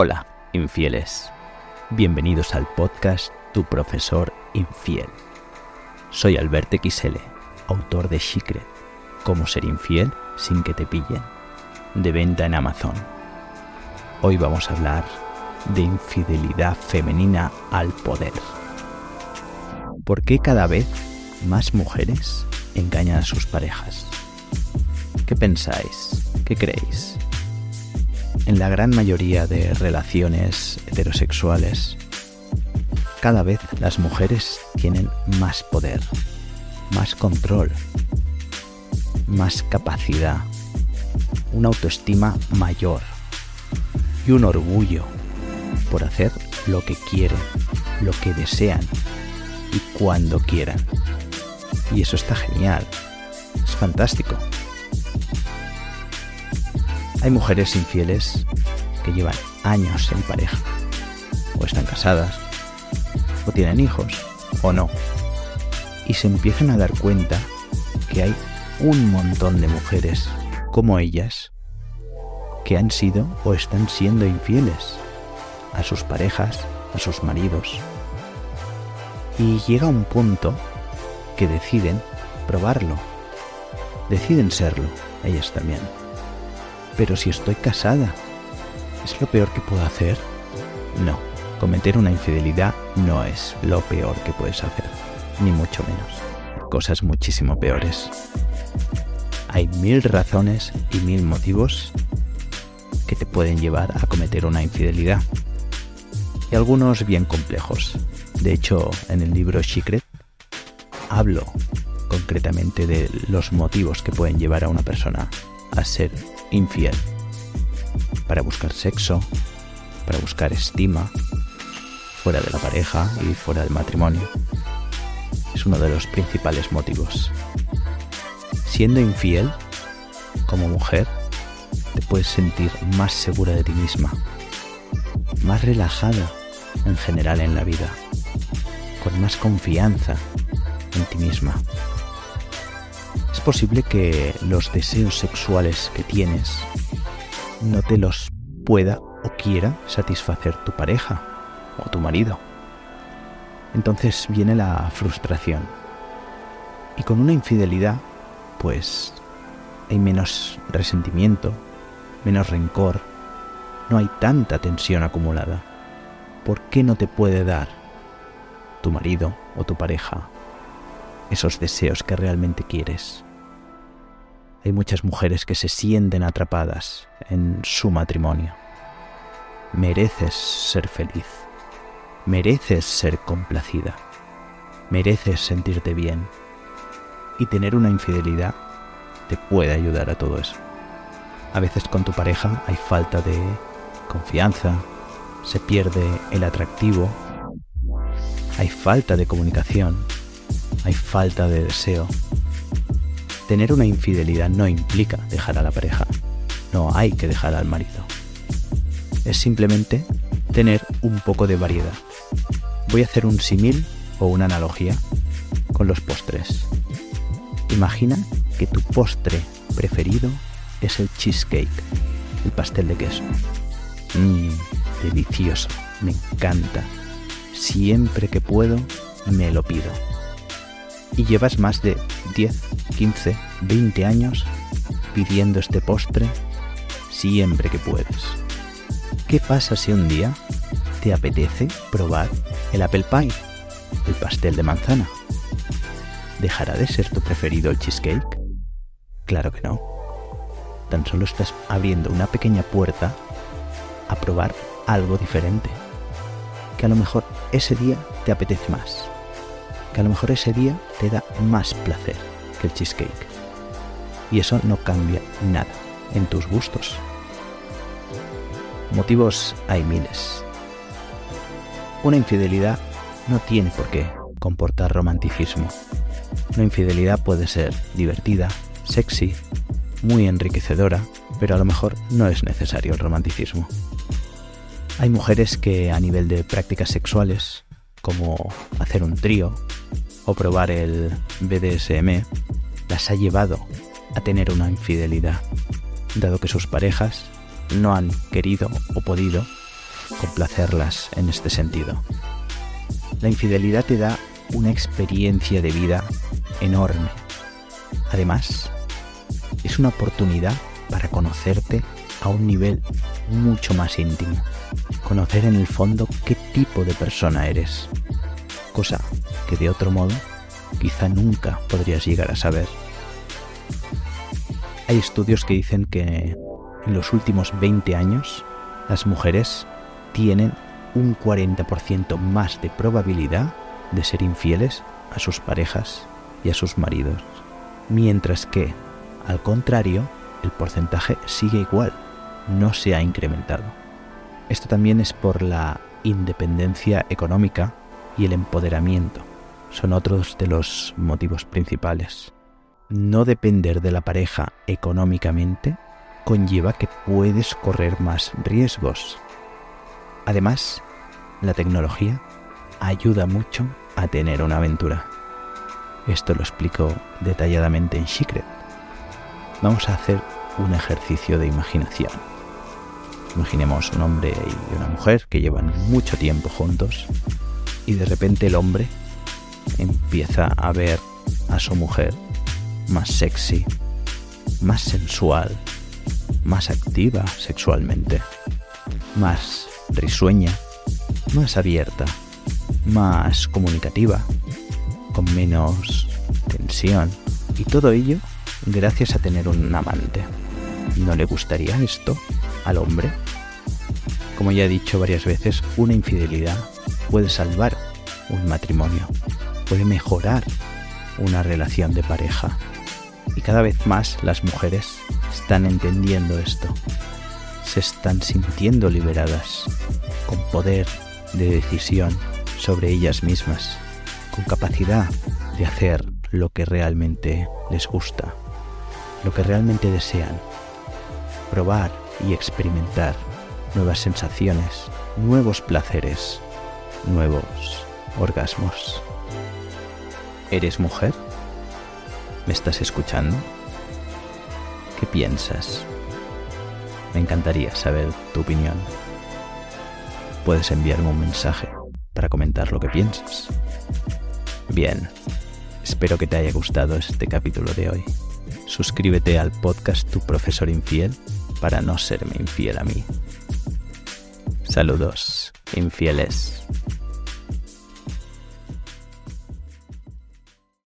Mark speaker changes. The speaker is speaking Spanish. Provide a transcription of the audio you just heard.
Speaker 1: Hola, infieles. Bienvenidos al podcast Tu profesor infiel. Soy Albert XL, autor de Secret, Cómo ser infiel sin que te pillen, de venta en Amazon. Hoy vamos a hablar de infidelidad femenina al poder. ¿Por qué cada vez más mujeres engañan a sus parejas? ¿Qué pensáis? ¿Qué creéis? En la gran mayoría de relaciones heterosexuales, cada vez las mujeres tienen más poder, más control, más capacidad, una autoestima mayor y un orgullo por hacer lo que quieren, lo que desean y cuando quieran. Y eso está genial, es fantástico. Hay mujeres infieles que llevan años en pareja, o están casadas, o tienen hijos, o no, y se empiezan a dar cuenta que hay un montón de mujeres como ellas que han sido o están siendo infieles a sus parejas, a sus maridos. Y llega un punto que deciden probarlo, deciden serlo, ellas también. Pero si estoy casada, ¿es lo peor que puedo hacer? No, cometer una infidelidad no es lo peor que puedes hacer, ni mucho menos. Cosas muchísimo peores. Hay mil razones y mil motivos que te pueden llevar a cometer una infidelidad. Y algunos bien complejos. De hecho, en el libro Secret hablo concretamente de los motivos que pueden llevar a una persona a ser infiel. Para buscar sexo, para buscar estima, fuera de la pareja y fuera del matrimonio. Es uno de los principales motivos. Siendo infiel, como mujer, te puedes sentir más segura de ti misma, más relajada en general en la vida, con más confianza en ti misma. Es posible que los deseos sexuales que tienes no te los pueda o quiera satisfacer tu pareja o tu marido. Entonces viene la frustración. Y con una infidelidad, pues hay menos resentimiento, menos rencor, no hay tanta tensión acumulada. ¿Por qué no te puede dar tu marido o tu pareja esos deseos que realmente quieres? Hay muchas mujeres que se sienten atrapadas en su matrimonio. Mereces ser feliz. Mereces ser complacida. Mereces sentirte bien. Y tener una infidelidad te puede ayudar a todo eso. A veces con tu pareja hay falta de confianza, se pierde el atractivo, hay falta de comunicación, hay falta de deseo. Tener una infidelidad no implica dejar a la pareja, no hay que dejar al marido. Es simplemente tener un poco de variedad. Voy a hacer un símil o una analogía con los postres. Imagina que tu postre preferido es el cheesecake, el pastel de queso. Mmm, delicioso, me encanta. Siempre que puedo, me lo pido. Y llevas más de 10, 15, 20 años pidiendo este postre siempre que puedes. ¿Qué pasa si un día te apetece probar el apple pie, el pastel de manzana? ¿Dejará de ser tu preferido el cheesecake? Claro que no. Tan solo estás abriendo una pequeña puerta a probar algo diferente. Que a lo mejor ese día te apetece más. Que a lo mejor ese día te da más placer que el cheesecake. Y eso no cambia nada en tus gustos. Motivos hay miles. Una infidelidad no tiene por qué comportar romanticismo. Una infidelidad puede ser divertida, sexy, muy enriquecedora, pero a lo mejor no es necesario el romanticismo. Hay mujeres que a nivel de prácticas sexuales, como hacer un trío o probar el BDSM, las ha llevado a tener una infidelidad, dado que sus parejas no han querido o podido complacerlas en este sentido. La infidelidad te da una experiencia de vida enorme. Además, es una oportunidad para conocerte a un nivel mucho más íntimo. Conocer en el fondo qué tipo de persona eres. Cosa que de otro modo quizá nunca podrías llegar a saber. Hay estudios que dicen que en los últimos 20 años las mujeres tienen un 40% más de probabilidad de ser infieles a sus parejas y a sus maridos, mientras que, al contrario, el porcentaje sigue igual, no se ha incrementado. Esto también es por la independencia económica y el empoderamiento. Son otros de los motivos principales. No depender de la pareja económicamente conlleva que puedes correr más riesgos. Además, la tecnología ayuda mucho a tener una aventura. Esto lo explico detalladamente en Secret. Vamos a hacer un ejercicio de imaginación. Imaginemos un hombre y una mujer que llevan mucho tiempo juntos y de repente el hombre empieza a ver a su mujer más sexy, más sensual, más activa sexualmente, más risueña, más abierta, más comunicativa, con menos tensión y todo ello gracias a tener un amante. ¿No le gustaría esto al hombre? Como ya he dicho varias veces, una infidelidad puede salvar un matrimonio, puede mejorar una relación de pareja. Y cada vez más las mujeres están entendiendo esto. Se están sintiendo liberadas, con poder de decisión sobre ellas mismas, con capacidad de hacer lo que realmente les gusta, lo que realmente desean, probar y experimentar nuevas sensaciones, nuevos placeres, nuevos orgasmos. ¿Eres mujer? ¿Me estás escuchando? ¿Qué piensas? Me encantaría saber tu opinión. Puedes enviarme un mensaje para comentar lo que piensas. Bien, espero que te haya gustado este capítulo de hoy. Suscríbete al podcast Tu Profesor Infiel para no serme infiel a mí. Saludos, infieles.